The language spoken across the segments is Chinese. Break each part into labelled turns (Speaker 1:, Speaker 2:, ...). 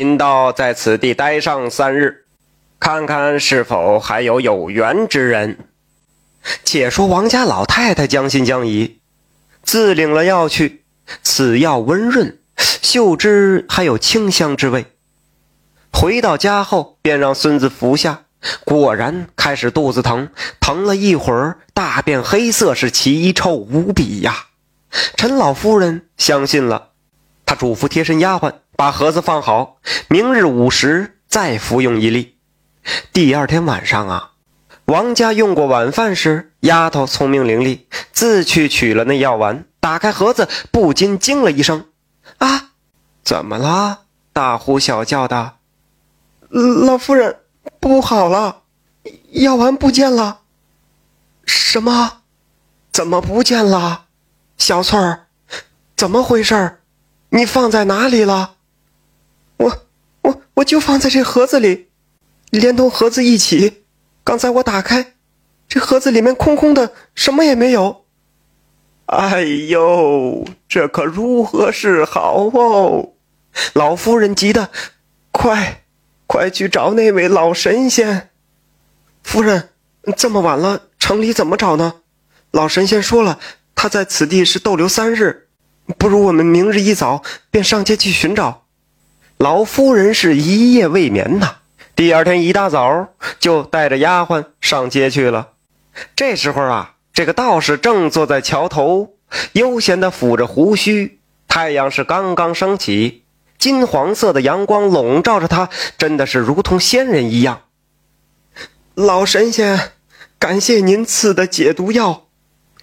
Speaker 1: 贫道在此地待上三日，看看是否还有有缘之人。且说王家老太太将信将疑，自领了药去。此药温润，嗅之还有清香之味。回到家后，便让孙子服下，果然开始肚子疼，疼了一会儿，大便黑色，是奇臭无比呀。陈老夫人相信了，她嘱咐贴身丫鬟把盒子放好，明日午时再服用一粒。第二天晚上啊。王家用过晚饭时，丫头聪明伶俐，自去取了那药丸，打开盒子，不禁惊了一声：“啊，怎么了？大呼小叫的！
Speaker 2: 老夫人，不好了，药丸不见了！
Speaker 1: 什么？怎么不见了？小翠儿，怎么回事？你放在哪里了？
Speaker 2: 我就放在这盒子里，连同盒子一起。”刚才我打开，这盒子里面空空的，什么也没有。
Speaker 1: 哎呦，这可如何是好哦！老夫人急得，快，快去找那位老神仙。
Speaker 2: 夫人，这么晚了，城里怎么找呢？老神仙说了，他在此地是逗留三日，不如我们明日一早便上街去寻找。
Speaker 1: 老夫人是一夜未眠呐。第二天一大早就带着丫鬟上街去了。这时候啊，这个道士正坐在桥头，悠闲地抚着胡须。太阳是刚刚升起，金黄色的阳光笼罩着他，真的是如同仙人一样。
Speaker 2: 老神仙，感谢您赐的解毒药，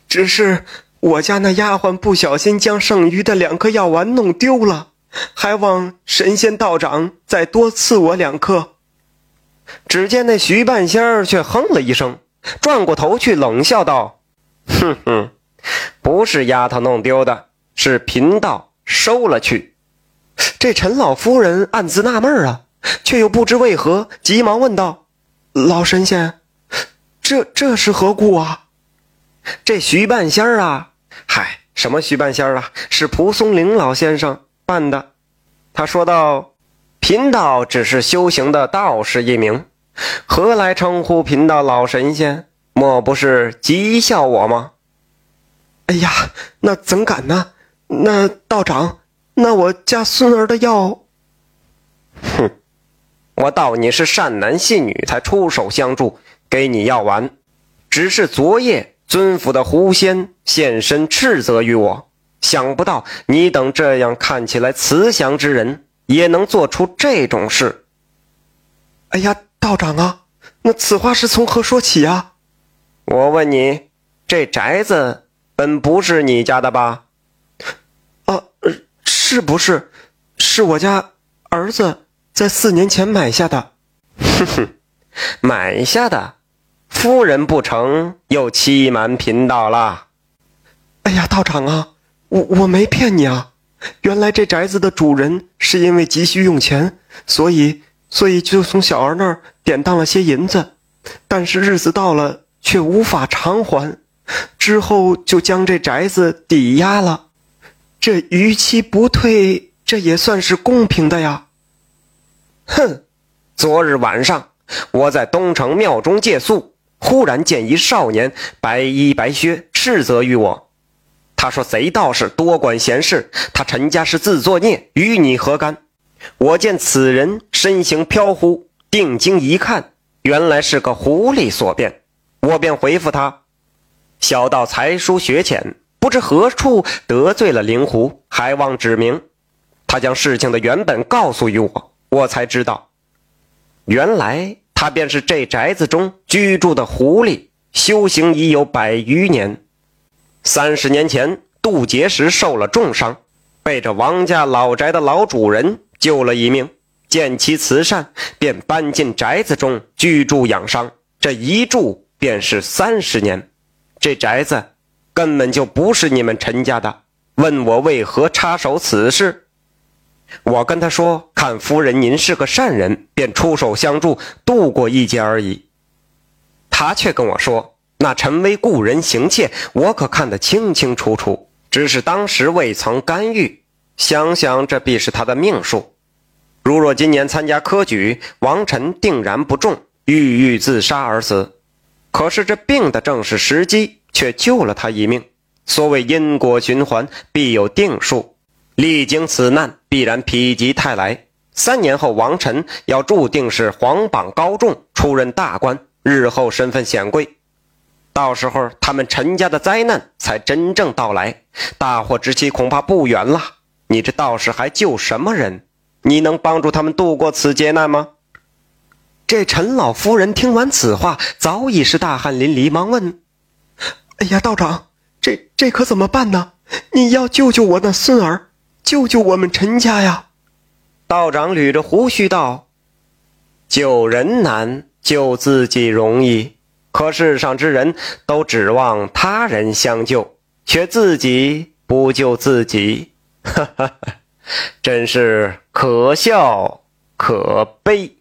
Speaker 2: 只是我家那丫鬟不小心将剩余的两颗药丸弄丢了，还望神仙道长再多赐我两颗。
Speaker 1: 只见那徐半仙儿却哼了一声，转过头去冷笑道：“哼哼，不是丫头弄丢的，是贫道收了去。”这陈老夫人暗自纳闷啊，却又不知为何，急忙问道：“
Speaker 2: 老神仙，这这是何故啊？”
Speaker 1: 这徐半仙儿啊，嗨，什么徐半仙儿啊？是蒲松龄老先生办的。他说道。贫道只是修行的道士一名，何来称呼贫道老神仙？莫不是讥笑我吗？
Speaker 2: 哎呀，那怎敢呢？那道长，那我家孙儿的药……
Speaker 1: 哼，我道你是善男信女才出手相助，给你药丸。只是昨夜尊府的狐仙现身斥责于我，想不到你等这样看起来慈祥之人。也能做出这种事。
Speaker 2: 哎呀，道长啊，那此话是从何说起啊？
Speaker 1: 我问你，这宅子本不是你家的吧？
Speaker 2: 啊，是不是？是我家儿子在四年前买下的。
Speaker 1: 哼哼，买下的，夫人不成，又欺瞒贫道了。
Speaker 2: 哎呀，道长啊，我我没骗你啊。原来这宅子的主人是因为急需用钱，所以所以就从小儿那儿典当了些银子，但是日子到了却无法偿还，之后就将这宅子抵押了。这逾期不退，这也算是公平的呀。
Speaker 1: 哼，昨日晚上我在东城庙中借宿，忽然见一少年白衣白靴，斥责于我。他说：“贼道士多管闲事，他陈家是自作孽，与你何干？”我见此人身形飘忽，定睛一看，原来是个狐狸所变。我便回复他：“小道才疏学浅，不知何处得罪了灵狐，还望指明。”他将事情的原本告诉于我，我才知道，原来他便是这宅子中居住的狐狸，修行已有百余年。三十年前渡劫时受了重伤，被这王家老宅的老主人救了一命。见其慈善，便搬进宅子中居住养伤。这一住便是三十年。这宅子根本就不是你们陈家的。问我为何插手此事，我跟他说：“看夫人您是个善人，便出手相助，度过一劫而已。”他却跟我说。那陈威故人行窃，我可看得清清楚楚，只是当时未曾干预。想想这必是他的命数。如若今年参加科举，王臣定然不中，郁郁自杀而死。可是这病的正是时机，却救了他一命。所谓因果循环，必有定数。历经此难，必然否极泰来。三年后，王臣要注定是皇榜高中，出任大官，日后身份显贵。到时候，他们陈家的灾难才真正到来，大祸之期恐怕不远了。你这道士还救什么人？你能帮助他们度过此劫难吗？
Speaker 2: 这陈老夫人听完此话，早已是大汗淋漓，忙问：“哎呀，道长，这这可怎么办呢？你要救救我那孙儿，救救我们陈家呀！”
Speaker 1: 道长捋着胡须道：“救人难，救自己容易。”可世上之人都指望他人相救，却自己不救自己，哈哈，真是可笑可悲。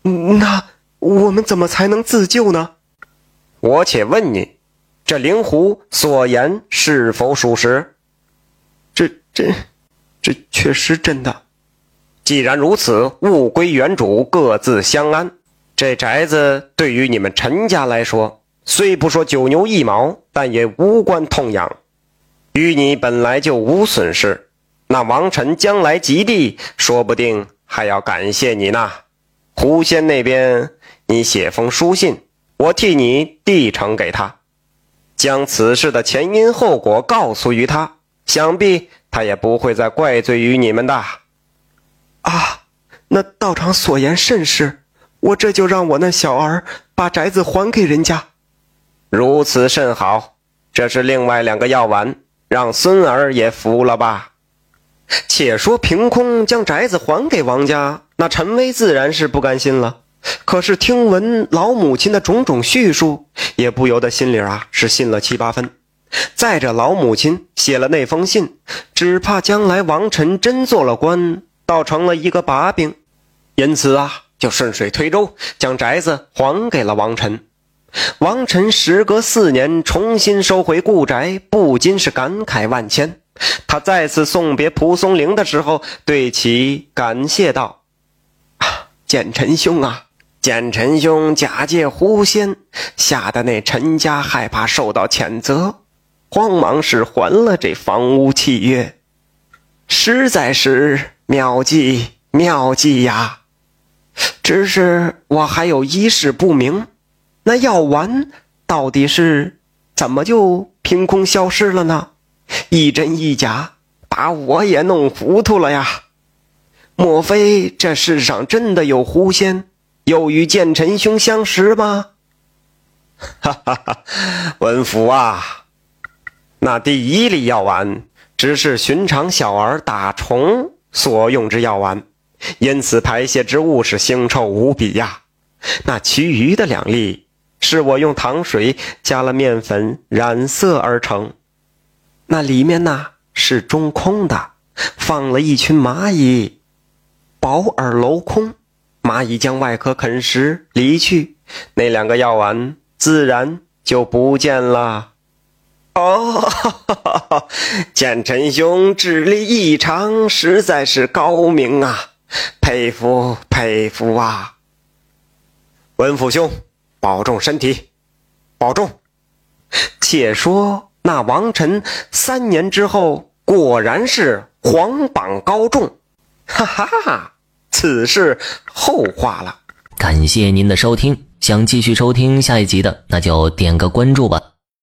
Speaker 2: 那我们怎么才能自救呢？
Speaker 1: 我且问你，这灵狐所言是否属实？
Speaker 2: 这、这、这确实真的。
Speaker 1: 既然如此，物归原主，各自相安。这宅子对于你们陈家来说，虽不说九牛一毛，但也无关痛痒，与你本来就无损失。那王臣将来及第，说不定还要感谢你呢。狐仙那边，你写封书信，我替你递呈给他，将此事的前因后果告诉于他，想必他也不会再怪罪于你们的。
Speaker 2: 啊，那道长所言甚是。我这就让我那小儿把宅子还给人家，
Speaker 1: 如此甚好。这是另外两个药丸，让孙儿也服了吧。且说凭空将宅子还给王家，那陈威自然是不甘心了。可是听闻老母亲的种种叙述，也不由得心里啊是信了七八分。再者，老母亲写了那封信，只怕将来王臣真做了官，倒成了一个把柄。因此啊。就顺水推舟，将宅子还给了王晨。王晨时隔四年重新收回故宅，不禁是感慨万千。他再次送别蒲松龄的时候，对其感谢道：“
Speaker 2: 啊，简臣兄啊，
Speaker 1: 简陈兄假借狐仙，吓得那陈家害怕受到谴责，慌忙是还了这房屋契约，实在是妙计妙计呀！”只是我还有一事不明，那药丸到底是怎么就凭空消失了呢？一真一假，把我也弄糊涂了呀！莫非这世上真的有狐仙，又与剑臣兄相识吗？哈哈哈，文福啊，那第一粒药丸只是寻常小儿打虫所用之药丸。因此，排泄之物是腥臭无比呀。那其余的两粒，是我用糖水加了面粉染色而成。那里面呢是中空的，放了一群蚂蚁，保而镂空。蚂蚁将外壳啃食离去，那两个药丸自然就不见了。哦，哈哈哈哈剑臣兄智力异常，实在是高明啊！佩服佩服啊！文府兄，保重身体，保重。且说那王臣三年之后，果然是皇榜高中，哈哈哈！此事后话了。
Speaker 3: 感谢您的收听，想继续收听下一集的，那就点个关注吧。